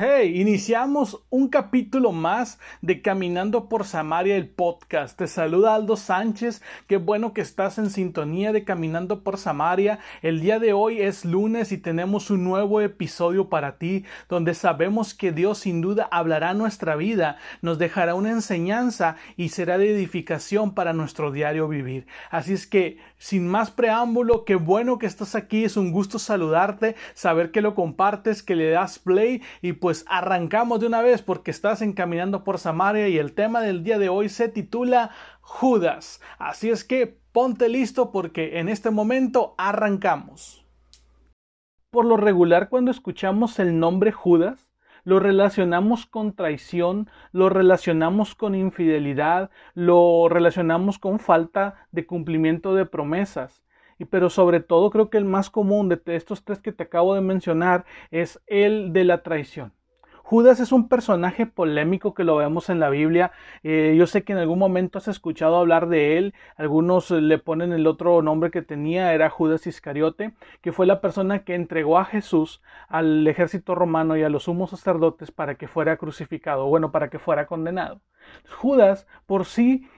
Hey, iniciamos un capítulo más de Caminando por Samaria, el podcast. Te saluda Aldo Sánchez. Qué bueno que estás en sintonía de Caminando por Samaria. El día de hoy es lunes y tenemos un nuevo episodio para ti, donde sabemos que Dios sin duda hablará nuestra vida, nos dejará una enseñanza y será de edificación para nuestro diario vivir. Así es que, sin más preámbulo, qué bueno que estás aquí. Es un gusto saludarte, saber que lo compartes, que le das play y pues pues arrancamos de una vez porque estás encaminando por Samaria y el tema del día de hoy se titula Judas. Así es que ponte listo porque en este momento arrancamos. Por lo regular cuando escuchamos el nombre Judas, lo relacionamos con traición, lo relacionamos con infidelidad, lo relacionamos con falta de cumplimiento de promesas. Y pero sobre todo creo que el más común de estos tres que te acabo de mencionar es el de la traición. Judas es un personaje polémico que lo vemos en la Biblia. Eh, yo sé que en algún momento has escuchado hablar de él. Algunos le ponen el otro nombre que tenía, era Judas Iscariote, que fue la persona que entregó a Jesús al ejército romano y a los sumos sacerdotes para que fuera crucificado, bueno, para que fuera condenado. Judas, por sí,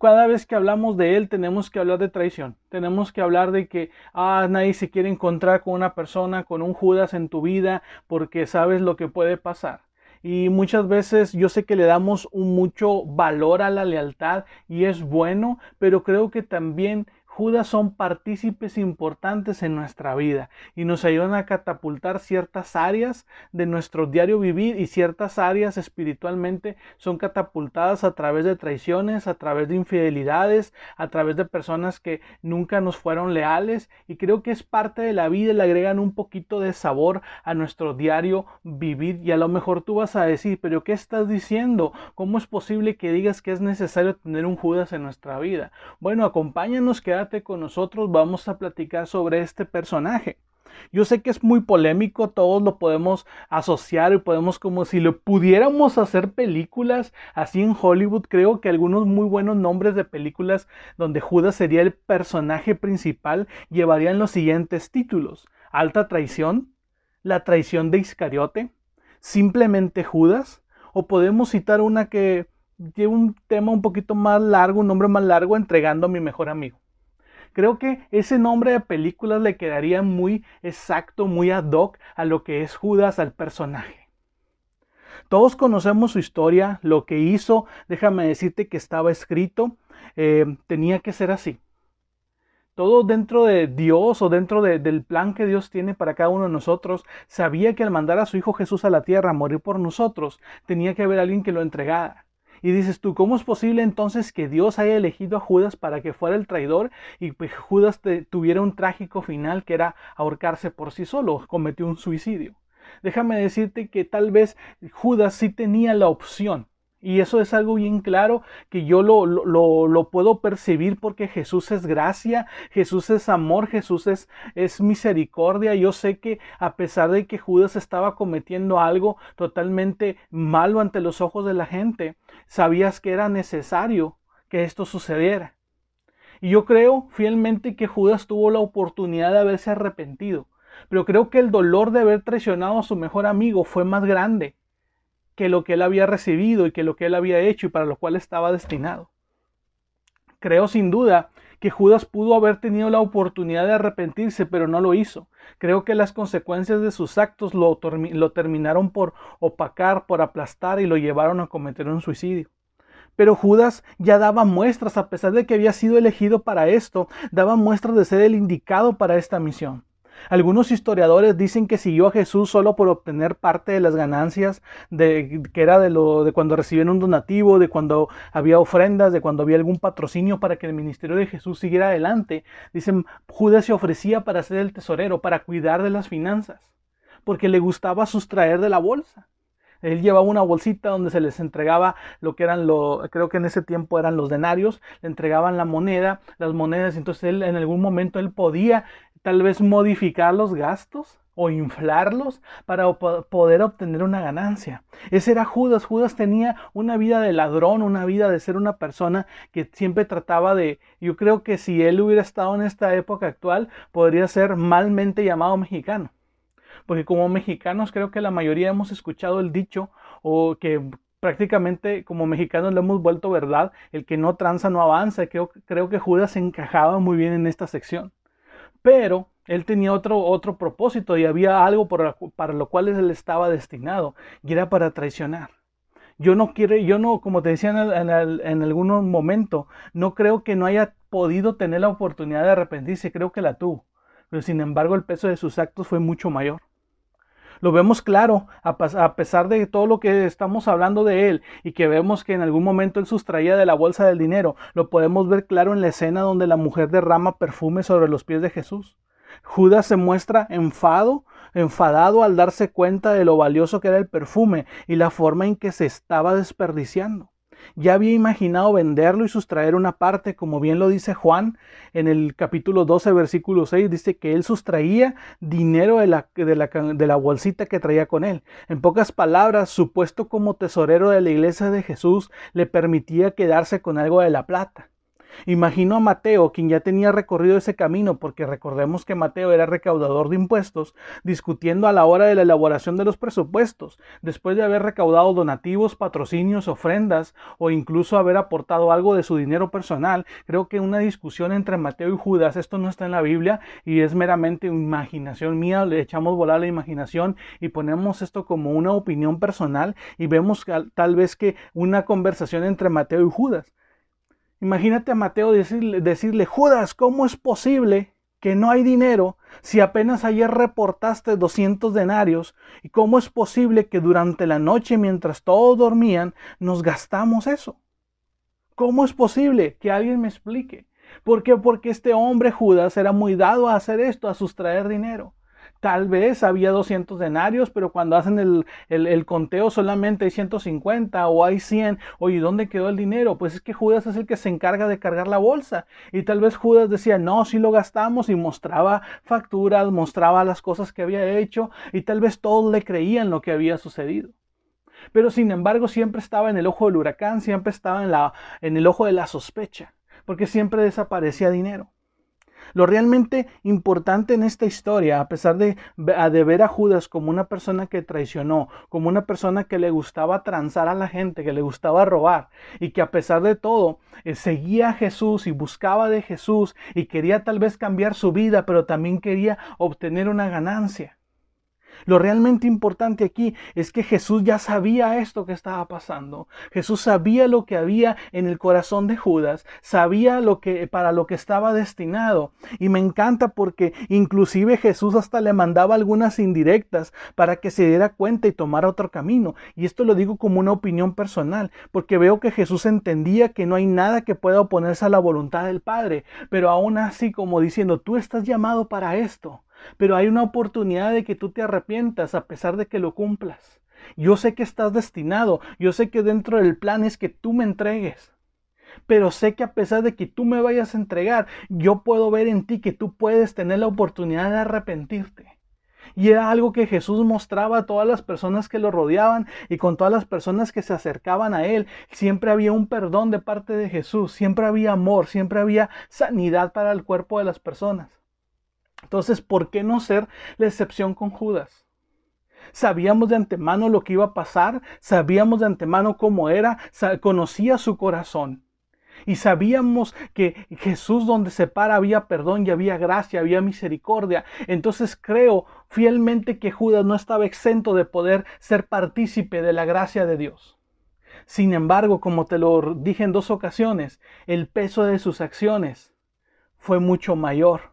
cada vez que hablamos de él, tenemos que hablar de traición. Tenemos que hablar de que ah, nadie se quiere encontrar con una persona, con un Judas en tu vida, porque sabes lo que puede pasar. Y muchas veces yo sé que le damos mucho valor a la lealtad y es bueno, pero creo que también Judas son partícipes importantes en nuestra vida y nos ayudan a catapultar ciertas áreas de nuestro diario vivir y ciertas áreas espiritualmente son catapultadas a través de traiciones, a través de infidelidades, a través de personas que nunca nos fueron leales y creo que es parte de la vida y le agregan un poquito de sabor a nuestro diario vivir y a lo mejor tú vas a decir, pero ¿qué estás diciendo? ¿Cómo es posible que digas que es necesario tener un Judas en nuestra vida? Bueno, acompáñanos, quédate con nosotros, vamos a platicar sobre este personaje. Yo sé que es muy polémico, todos lo podemos asociar y podemos como si lo pudiéramos hacer películas así en Hollywood. Creo que algunos muy buenos nombres de películas donde Judas sería el personaje principal llevarían los siguientes títulos. Alta traición, la traición de Iscariote, simplemente Judas, o podemos citar una que lleva un tema un poquito más largo, un nombre más largo, entregando a mi mejor amigo. Creo que ese nombre de películas le quedaría muy exacto, muy ad hoc a lo que es Judas, al personaje. Todos conocemos su historia, lo que hizo, déjame decirte que estaba escrito, eh, tenía que ser así. Todo dentro de Dios o dentro del plan que Dios tiene para cada uno de nosotros, sabía que al mandar a su Hijo Jesús a la tierra a morir por nosotros, tenía que haber alguien que lo entregara. Y dices tú, ¿cómo es posible entonces que Dios haya elegido a Judas para que fuera el traidor y pues Judas tuviera un trágico final que era ahorcarse por sí solo, cometió un suicidio? Déjame decirte que tal vez Judas sí tenía la opción y eso es algo bien claro que yo lo, lo, puedo percibir porque Jesús es gracia, Jesús es amor, Jesús es, es misericordia. Yo sé que a pesar de que Judas estaba cometiendo algo totalmente malo ante los ojos de la gente, sabías que era necesario que esto sucediera. Y yo creo fielmente que Judas tuvo la oportunidad de haberse arrepentido, pero creo que el dolor de haber traicionado a su mejor amigo fue más grande que lo que él había recibido y que lo que él había hecho y para lo cual estaba destinado. Creo sin duda que Judas pudo haber tenido la oportunidad de arrepentirse, pero no lo hizo. Creo que las consecuencias de sus actos lo, lo, terminaron por opacar, por aplastar y lo llevaron a cometer un suicidio. Pero Judas ya daba muestras, a pesar de que había sido elegido para esto, daba muestras de ser el indicado para esta misión. Algunos historiadores dicen que siguió a Jesús solo por obtener parte de las ganancias de que era de lo de cuando recibían un donativo, de cuando había ofrendas, de cuando había algún patrocinio para que el ministerio de Jesús siguiera adelante. Dicen, Judas se ofrecía para ser el tesorero, para cuidar de las finanzas, porque le gustaba sustraer de la bolsa. Él llevaba una bolsita donde se les entregaba lo que eran lo, creo que en ese tiempo eran los denarios, le entregaban la moneda, las monedas, entonces él en algún momento él podía tal vez modificar los gastos o inflarlos para poder obtener una ganancia. Ese era Judas. Judas tenía una vida de ladrón, una vida de ser una persona que siempre trataba de, yo creo que si él hubiera estado en esta época actual, podría ser malmente llamado mexicano. Porque como mexicanos creo que la mayoría hemos escuchado el dicho o que prácticamente como mexicanos le hemos vuelto verdad, el que no tranza no avanza. Creo, creo que Judas encajaba muy bien en esta sección. Pero él tenía otro, otro propósito y había algo para lo cual él estaba destinado y era para traicionar. Yo no quiero, yo no, como te decía en, en algún momento, no creo que no haya podido tener la oportunidad de arrepentirse, creo que la tuvo. Pero sin embargo el peso de sus actos fue mucho mayor. Lo vemos claro, a pesar de todo lo que estamos hablando de él y que vemos que en algún momento él sustraía de la bolsa del dinero, lo podemos ver claro en la escena donde la mujer derrama perfume sobre los pies de Jesús. Judas se muestra enfado, enfadado al darse cuenta de lo valioso que era el perfume y la forma en que se estaba desperdiciando. Ya había imaginado venderlo y sustraer una parte, como bien lo dice Juan en el capítulo 12, versículo 6, dice que él sustraía dinero de la, de la, de la bolsita que traía con él. En pocas palabras, su puesto como tesorero de la iglesia de Jesús le permitía quedarse con algo de la plata. Imagino a Mateo, quien ya tenía recorrido ese camino, porque recordemos que Mateo era recaudador de impuestos, discutiendo a la hora de la elaboración de los presupuestos, después de haber recaudado donativos, patrocinios, ofrendas o incluso haber aportado algo de su dinero personal. Creo que una discusión entre Mateo y Judas, esto no está en la Biblia y es meramente imaginación mía, le echamos volar la imaginación y ponemos esto como una opinión personal y vemos tal vez que una conversación entre Mateo y Judas. Imagínate a Mateo decirle, Judas, ¿cómo es posible que no hay dinero si apenas ayer reportaste 200 denarios? ¿Y cómo es posible que durante la noche, mientras todos dormían, nos gastamos eso? ¿Cómo es posible? Que alguien me explique. ¿Por qué? Porque este hombre Judas era muy dado a hacer esto, a sustraer dinero. Tal vez había 200 denarios, pero cuando hacen el, conteo solamente hay 150 o hay 100. Oye, ¿dónde quedó el dinero? Pues es que Judas es el que se encarga de cargar la bolsa. Y tal vez Judas decía, no, si lo gastamos y mostraba facturas, mostraba las cosas que había hecho y tal vez todos le creían lo que había sucedido. Pero sin embargo siempre estaba en el ojo del huracán, siempre estaba en, la, en el ojo de la sospecha, porque siempre desaparecía dinero. Lo realmente importante en esta historia, a pesar de, ver a Judas como una persona que traicionó, como una persona que le gustaba transar a la gente, que le gustaba robar, y que a pesar de todo eh, seguía a Jesús y buscaba de Jesús y quería tal vez cambiar su vida, pero también quería obtener una ganancia. Lo realmente importante aquí es que Jesús ya sabía esto que estaba pasando. Jesús sabía lo que había en el corazón de Judas, sabía lo que para lo que estaba destinado. Y me encanta porque inclusive Jesús hasta le mandaba algunas indirectas para que se diera cuenta y tomara otro camino. Y esto lo digo como una opinión personal, porque veo que Jesús entendía que no hay nada que pueda oponerse a la voluntad del Padre, pero aún así como diciendo, tú estás llamado para esto. Pero hay una oportunidad de que tú te arrepientas a pesar de que lo cumplas. Yo sé que estás destinado, yo sé que dentro del plan es que tú me entregues. Pero sé que a pesar de que tú me vayas a entregar, yo puedo ver en ti que tú puedes tener la oportunidad de arrepentirte. Y era algo que Jesús mostraba a todas las personas que lo rodeaban y con todas las personas que se acercaban a Él. Siempre había un perdón de parte de Jesús, siempre había amor, siempre había sanidad para el cuerpo de las personas. Entonces, ¿por qué no ser la excepción con Judas? Sabíamos de antemano lo que iba a pasar, sabíamos de antemano cómo era, conocía su corazón. Y sabíamos que Jesús donde se para había perdón y había gracia, había misericordia. Entonces creo fielmente que Judas no estaba exento de poder ser partícipe de la gracia de Dios. Sin embargo, como te lo dije en dos ocasiones, el peso de sus acciones fue mucho mayor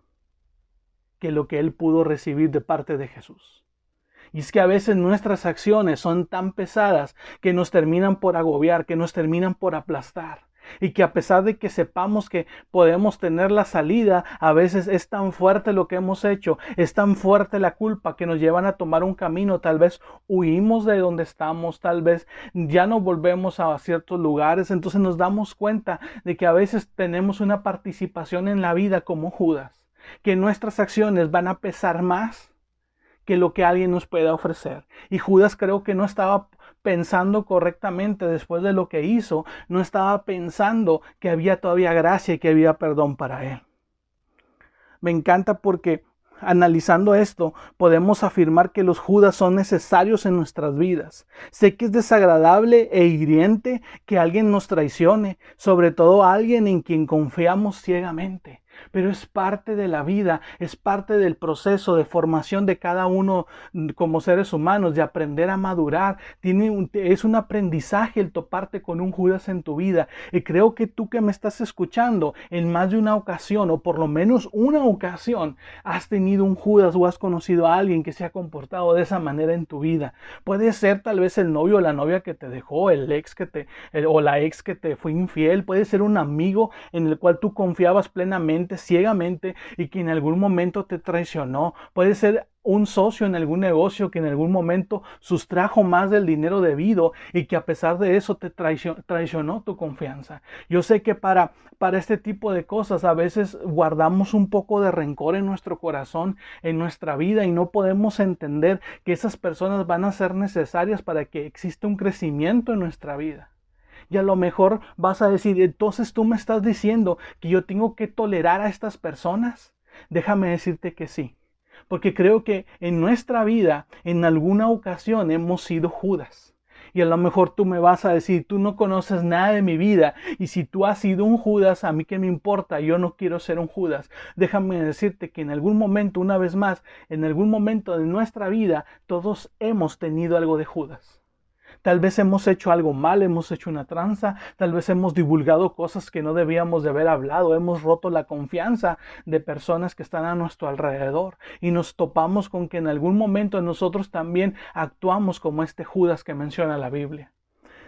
que lo que él pudo recibir de parte de Jesús. Y es que a veces nuestras acciones son tan pesadas que nos terminan por agobiar, que nos terminan por aplastar. y que a pesar de que sepamos que podemos tener la salida, a veces es tan fuerte lo que hemos hecho, es tan fuerte la culpa que nos llevan a tomar un camino, tal vez huimos de donde estamos, tal vez ya no volvemos a ciertos lugares, entonces nos damos cuenta de que a veces tenemos una participación en la vida como Judas, que nuestras acciones van a pesar más que lo que alguien nos pueda ofrecer. Y Judas creo que no estaba pensando correctamente después de lo que hizo, no estaba pensando que había todavía gracia y que había perdón para él. Me encanta porque analizando esto, podemos afirmar que los Judas son necesarios en nuestras vidas. Sé que es desagradable e hiriente que alguien nos traicione, sobre todo alguien en quien confiamos ciegamente pero es parte de la vida, es parte del proceso de formación de cada uno como seres humanos, de aprender a madurar. Tiene es un aprendizaje el toparte con un Judas en tu vida. Y creo que tú que me estás escuchando en más de una ocasión, o por lo menos una ocasión, has tenido un Judas o has conocido a alguien que se ha comportado de esa manera en tu vida. Puede ser tal vez el novio o la novia que te dejó, el ex que te, o la ex que te fue infiel, puede ser un amigo en el cual tú confiabas plenamente ciegamente y que en algún momento te traicionó. Puede ser un socio en algún negocio que en algún momento sustrajo más del dinero debido y que a pesar de eso te traicionó, tu confianza. Yo sé que para, para este tipo de cosas a veces guardamos un poco de rencor en nuestro corazón, en nuestra vida y no podemos entender que esas personas van a ser necesarias para que exista un crecimiento en nuestra vida. Y a lo mejor vas a decir, entonces tú me estás diciendo que yo tengo que tolerar a estas personas. Déjame decirte que sí. Porque creo que en nuestra vida, en alguna ocasión, hemos sido Judas. Y a lo mejor tú me vas a decir, tú no conoces nada de mi vida. Y si tú has sido un Judas, a mí qué me importa, yo no quiero ser un Judas. Déjame decirte que en algún momento, una vez más, en algún momento de nuestra vida, todos hemos tenido algo de Judas. Tal vez hemos hecho algo mal, hemos hecho una tranza, tal vez hemos divulgado cosas que no debíamos de haber hablado, hemos roto la confianza de personas que están a nuestro alrededor y nos topamos con que en algún momento nosotros también actuamos como este Judas que menciona la Biblia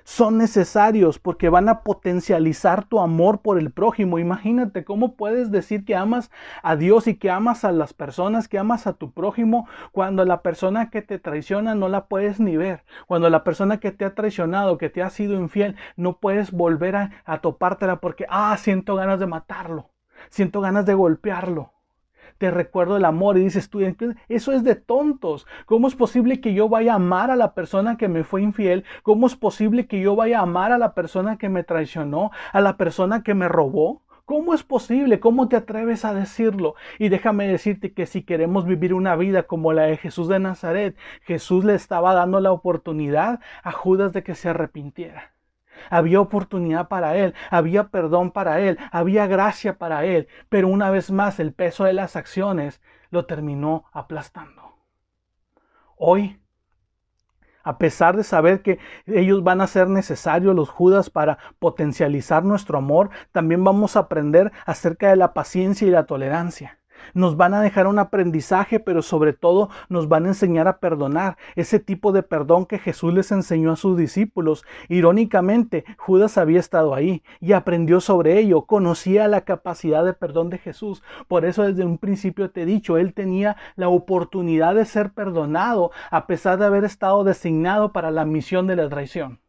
son necesarios porque van a potencializar tu amor por el prójimo. Imagínate cómo puedes decir que amas a Dios y que amas a las personas, que amas a tu prójimo, cuando la persona que te traiciona no la puedes ni ver, cuando la persona que te ha traicionado, que te ha sido infiel, no puedes volver a, topártela porque, ah, siento ganas de matarlo, siento ganas de golpearlo te recuerdo el amor y dices tú, eso es de tontos. ¿Cómo es posible que yo vaya a amar a la persona que me fue infiel? ¿Cómo es posible que yo vaya a amar a la persona que me traicionó, a la persona que me robó? ¿Cómo es posible? ¿Cómo te atreves a decirlo? Y déjame decirte que si queremos vivir una vida como la de Jesús de Nazaret, Jesús le estaba dando la oportunidad a Judas de que se arrepintiera. Había oportunidad para él, había perdón para él, había gracia para él, pero una vez más el peso de las acciones lo terminó aplastando. Hoy, a pesar de saber que ellos van a ser necesarios, los Judas, para potencializar nuestro amor, también vamos a aprender acerca de la paciencia y la tolerancia. Nos van a dejar un aprendizaje, pero sobre todo nos van a enseñar a perdonar, ese tipo de perdón que Jesús les enseñó a sus discípulos. Irónicamente, Judas había estado ahí y aprendió sobre ello, conocía la capacidad de perdón de Jesús. Por eso desde un principio te he dicho, él tenía la oportunidad de ser perdonado a pesar de haber estado designado para la misión de la traición.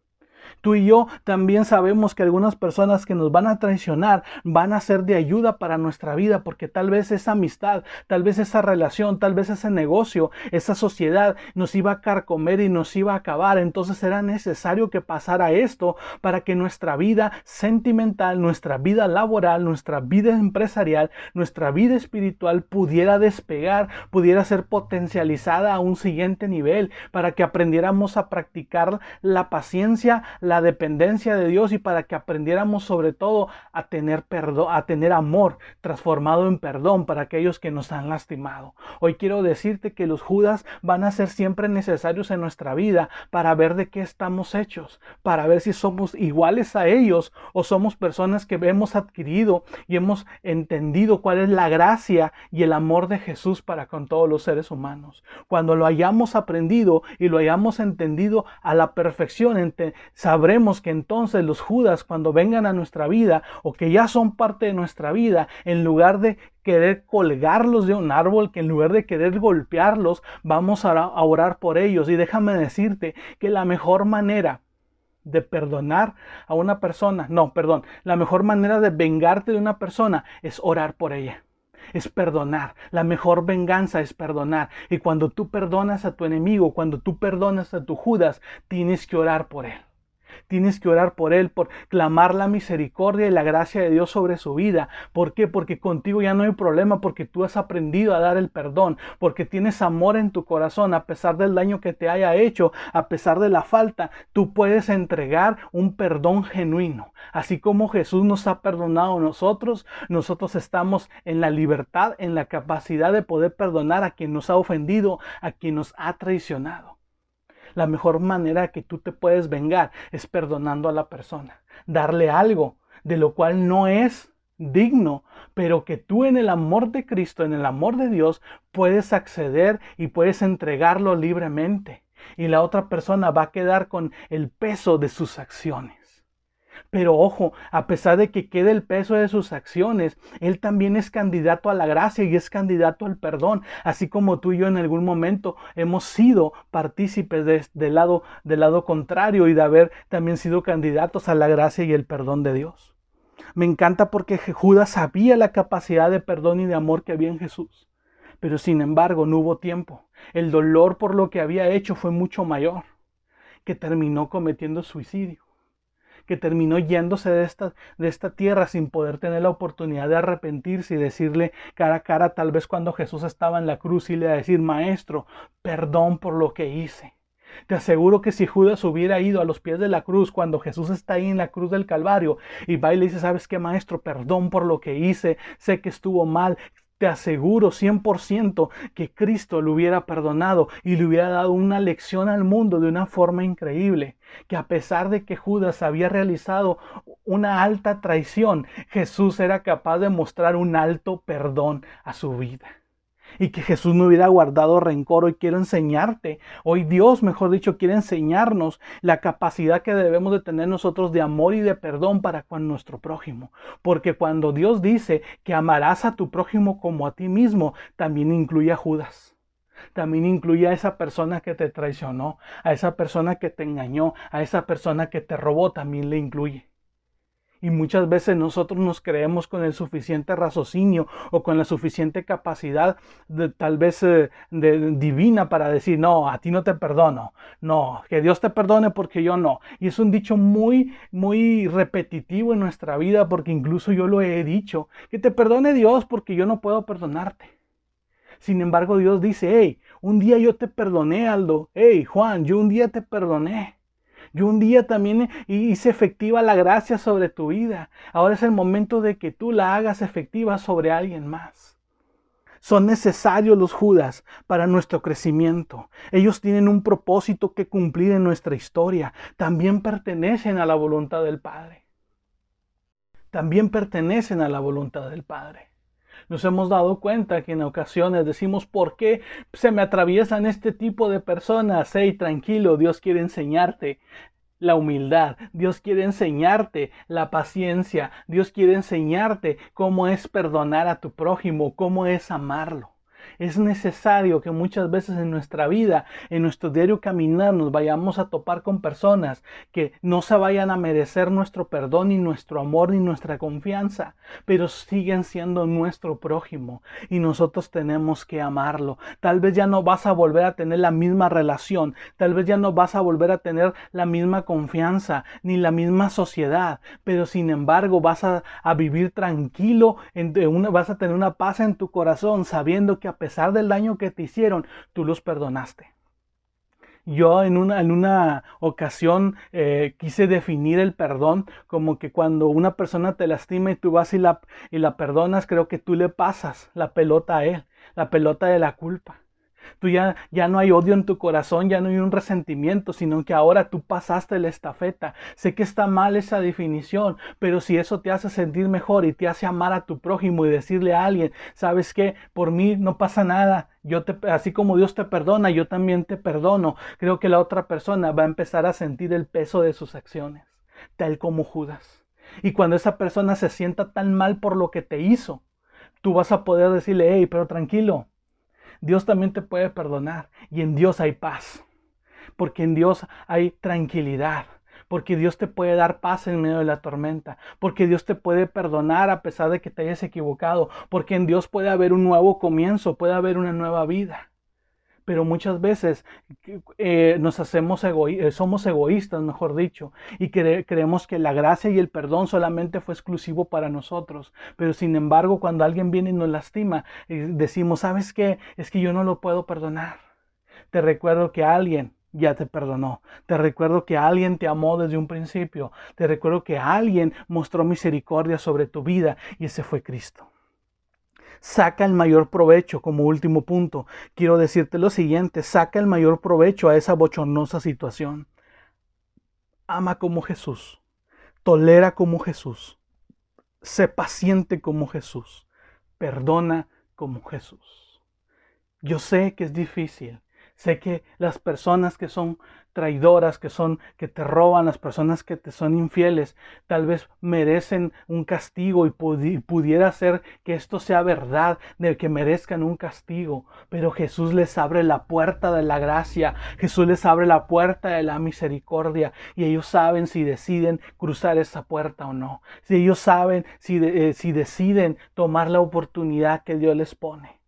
Tú y yo también sabemos que algunas personas que nos van a traicionar van a ser de ayuda para nuestra vida porque tal vez esa amistad, tal vez esa relación, tal vez ese negocio, esa sociedad nos iba a carcomer y nos iba a acabar. Entonces era necesario que pasara esto para que nuestra vida sentimental, nuestra vida laboral, nuestra vida empresarial, nuestra vida espiritual pudiera despegar, pudiera ser potencializada a un siguiente nivel, para que aprendiéramos a practicar la paciencia, dependencia de Dios y para que aprendiéramos sobre todo a tener perdón, a tener amor transformado en perdón para aquellos que nos han lastimado. Hoy quiero decirte que los Judas van a ser siempre necesarios en nuestra vida para ver de qué estamos hechos, para ver si somos iguales a ellos o somos personas que hemos adquirido y hemos entendido cuál es la gracia y el amor de Jesús para con todos los seres humanos. Cuando lo hayamos aprendido y lo hayamos entendido a la perfección, sabremos que entonces los Judas cuando vengan a nuestra vida o que ya son parte de nuestra vida, en lugar de querer colgarlos de un árbol, que en lugar de querer golpearlos, vamos a orar por ellos. Y déjame decirte que la mejor manera de perdonar a una persona, no, perdón, la mejor manera de vengarte de una persona es orar por ella es perdonar. La mejor venganza es perdonar. Y cuando tú perdonas a tu enemigo, cuando tú perdonas a tu Judas, tienes que orar por él. Tienes que orar por él, por clamar la misericordia y la gracia de Dios sobre su vida. ¿Por qué? Porque contigo ya no hay problema, porque tú has aprendido a dar el perdón, porque tienes amor en tu corazón, a pesar del daño que te haya hecho, a pesar de la falta, tú puedes entregar un perdón genuino. Así como Jesús nos ha perdonado a nosotros, nosotros estamos en la libertad, en la capacidad de poder perdonar a quien nos ha ofendido, a quien nos ha traicionado. La mejor manera que tú te puedes vengar es perdonando a la persona, darle algo de lo cual no es digno, pero que tú en el amor de Cristo, en el amor de Dios, puedes acceder y puedes entregarlo libremente. Y la otra persona va a quedar con el peso de sus acciones. Pero ojo, a pesar de que quede el peso de sus acciones, él también es candidato a la gracia y es candidato al perdón, así como tú y yo en algún momento hemos sido partícipes del lado del lado contrario y de haber también sido candidatos a la gracia y el perdón de Dios. Me encanta porque Judas sabía la capacidad de perdón y de amor que había en Jesús, pero sin embargo no hubo tiempo. El dolor por lo que había hecho fue mucho mayor, que terminó cometiendo suicidio que terminó yéndose de esta, de esta tierra sin poder tener la oportunidad de arrepentirse y decirle cara a cara, tal vez cuando Jesús estaba en la cruz y le decir, Maestro, perdón por lo que hice. Te aseguro que si Judas hubiera ido a los pies de la cruz cuando Jesús está ahí en la cruz del Calvario y va y le dice, ¿sabes qué, maestro? Perdón por lo que hice, sé que estuvo mal, te aseguro 100% que Cristo le hubiera perdonado y le hubiera dado una lección al mundo de una forma increíble. Que a pesar de que Judas había realizado una alta traición, Jesús era capaz de mostrar un alto perdón a su vida y que Jesús no hubiera guardado rencor. Hoy quiero enseñarte, hoy Dios, mejor dicho, quiere enseñarnos la capacidad que debemos de tener nosotros de amor y de perdón para con nuestro prójimo. Porque cuando Dios dice que amarás a tu prójimo como a ti mismo, también incluye a Judas. También incluye a esa persona que te traicionó, a esa persona que te engañó, a esa persona que te robó, también le incluye. Y muchas veces nosotros nos creemos con el suficiente raciocinio o con la suficiente capacidad de, tal vez eh, de, divina para decir, no, a ti no te perdono. No, que Dios te perdone porque yo no. Y es un dicho muy, muy repetitivo en nuestra vida porque incluso yo lo he dicho. Que te perdone Dios porque yo no puedo perdonarte. Sin embargo, Dios dice, hey, un día yo te perdoné, Aldo. Hey, Juan, yo un día te perdoné. Yo un día también hice efectiva la gracia sobre tu vida. Ahora es el momento de que tú la hagas efectiva sobre alguien más. Son necesarios los Judas para nuestro crecimiento. Ellos tienen un propósito que cumplir en nuestra historia. También pertenecen a la voluntad del Padre. También pertenecen a la voluntad del Padre. Nos hemos dado cuenta que en ocasiones decimos, ¿por qué se me atraviesan este tipo de personas? Hey, tranquilo, Dios quiere enseñarte la humildad, Dios quiere enseñarte la paciencia, Dios quiere enseñarte cómo es perdonar a tu prójimo, cómo es amarlo. Es necesario que muchas veces en nuestra vida, en nuestro diario caminar, nos vayamos a topar con personas que no se vayan a merecer nuestro perdón, ni nuestro amor, ni nuestra confianza, pero siguen siendo nuestro prójimo y nosotros tenemos que amarlo. Tal vez ya no vas a volver a tener la misma relación, tal vez ya no vas a volver a tener la misma confianza, ni la misma sociedad, pero sin embargo vas a, vivir tranquilo, vas a tener una paz en tu corazón sabiendo que a pesar del daño que te hicieron, tú los perdonaste. Yo en una, en una ocasión eh, quise definir el perdón como que cuando una persona te lastima y tú vas y la, y la perdonas, creo que tú le pasas la pelota a él, la pelota de la culpa. Tú ya, ya no hay odio en tu corazón, ya no hay un resentimiento, sino que ahora tú pasaste la estafeta. Sé que está mal esa definición, pero si eso te hace sentir mejor y te hace amar a tu prójimo y decirle a alguien, sabes que por mí no pasa nada, yo te, así como Dios te perdona, yo también te perdono. Creo que la otra persona va a empezar a sentir el peso de sus acciones, tal como Judas. Y cuando esa persona se sienta tan mal por lo que te hizo, tú vas a poder decirle, hey, pero tranquilo, Dios también te puede perdonar y en Dios hay paz, porque en Dios hay tranquilidad, porque Dios te puede dar paz en medio de la tormenta, porque Dios te puede perdonar a pesar de que te hayas equivocado, porque en Dios puede haber un nuevo comienzo, puede haber una nueva vida pero muchas veces eh, nos hacemos eh, somos egoístas, mejor dicho, y creemos que la gracia y el perdón solamente fue exclusivo para nosotros. Pero sin embargo, cuando alguien viene y nos lastima, eh, decimos, ¿sabes qué? Es que yo no lo puedo perdonar. Te recuerdo que alguien ya te perdonó. Te recuerdo que alguien te amó desde un principio. Te recuerdo que alguien mostró misericordia sobre tu vida y ese fue Cristo saca el mayor provecho. Como último punto, quiero decirte lo siguiente, saca el mayor provecho a esa bochornosa situación. Ama como Jesús, tolera como Jesús, sé paciente como Jesús, perdona como Jesús. Yo sé que es difícil, sé que las personas que son traidoras, que son, que te roban, las personas que te son infieles, tal vez merecen un castigo y pudiera ser que esto sea verdad, de que merezcan un castigo. Pero Jesús les abre la puerta de la gracia, Jesús les abre la puerta de la misericordia y ellos saben si deciden cruzar esa puerta o no. Si ellos saben si, eh, si deciden tomar la oportunidad que Dios les pone.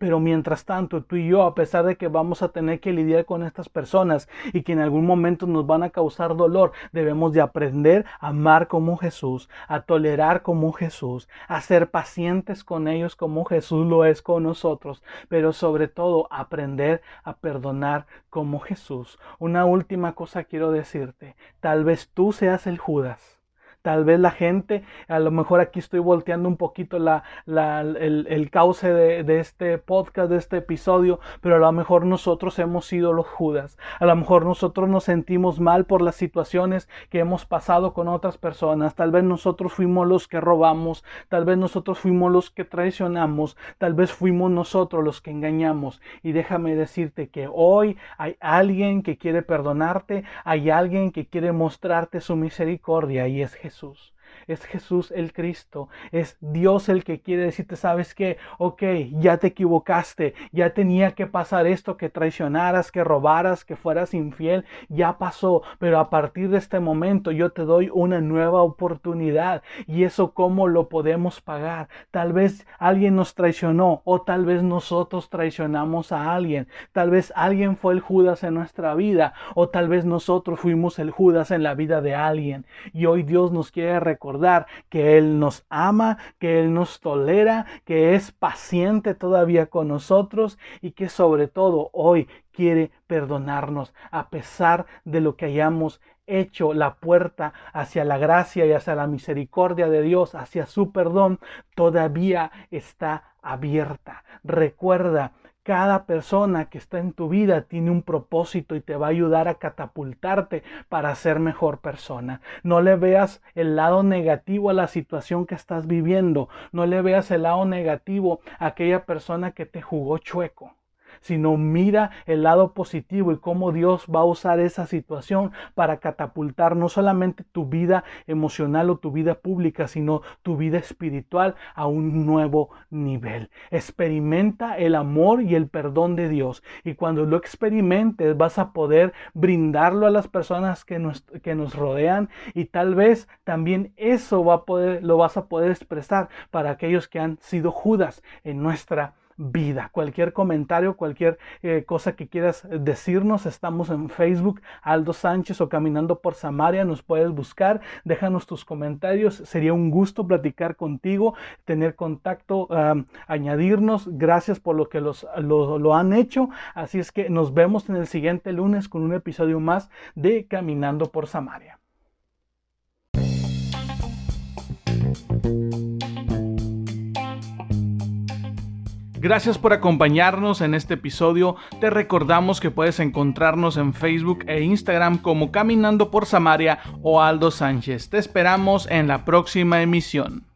Pero mientras tanto, tú y yo, a pesar de que vamos a tener que lidiar con estas personas y que en algún momento nos van a causar dolor, debemos de aprender a amar como Jesús, a tolerar como Jesús, a ser pacientes con ellos como Jesús lo es con nosotros, pero sobre todo aprender a perdonar como Jesús. Una última cosa quiero decirte, tal vez tú seas el Judas Tal vez la gente, a lo mejor aquí estoy volteando un poquito la, el, cauce de, de, este podcast, de este episodio, pero a lo mejor nosotros hemos sido los Judas. A lo mejor nosotros nos sentimos mal por las situaciones que hemos pasado con otras personas. Tal vez nosotros fuimos los que robamos, tal vez nosotros fuimos los que traicionamos, tal vez fuimos nosotros los que engañamos. Y déjame decirte que hoy hay alguien que quiere perdonarte, hay alguien que quiere mostrarte su misericordia y es Jesús. Jesús es Jesús el Cristo, es Dios el que quiere decirte, sabes que, ok, ya te equivocaste, ya tenía que pasar esto, que traicionaras, que robaras, que fueras infiel, ya pasó, pero a partir de este momento yo te doy una nueva oportunidad. Y eso cómo lo podemos pagar. Tal vez alguien nos traicionó o tal vez nosotros traicionamos a alguien, tal vez alguien fue el Judas en nuestra vida o tal vez nosotros fuimos el Judas en la vida de alguien. Y hoy Dios nos quiere recordar que Él nos ama, que Él nos tolera, que es paciente todavía con nosotros y que sobre todo hoy quiere perdonarnos a pesar de lo que hayamos hecho la puerta hacia la gracia y hacia la misericordia de Dios, hacia su perdón, todavía está abierta. Recuerda cada persona que está en tu vida tiene un propósito y te va a ayudar a catapultarte para ser mejor persona. No le veas el lado negativo a la situación que estás viviendo. No le veas el lado negativo a aquella persona que te jugó chueco sino mira el lado positivo y cómo Dios va a usar esa situación para catapultar no solamente tu vida emocional o tu vida pública, sino tu vida espiritual a un nuevo nivel. Experimenta el amor y el perdón de Dios y cuando lo experimentes vas a poder brindarlo a las personas que nos, que nos rodean y tal vez también eso va a poder, lo vas a poder expresar para aquellos que han sido Judas en nuestra vida. Cualquier comentario, cualquier eh, cosa que quieras decirnos, estamos en Facebook, Aldo Sánchez o Caminando por Samaria, nos puedes buscar, déjanos tus comentarios, sería un gusto platicar contigo, tener contacto, añadirnos, gracias por lo que los, lo, lo han hecho, así es que nos vemos en el siguiente lunes con un episodio más de Caminando por Samaria. Gracias por acompañarnos en este episodio. Te recordamos que puedes encontrarnos en Facebook e Instagram como Caminando por Samaria o Aldo Sánchez. Te esperamos en la próxima emisión.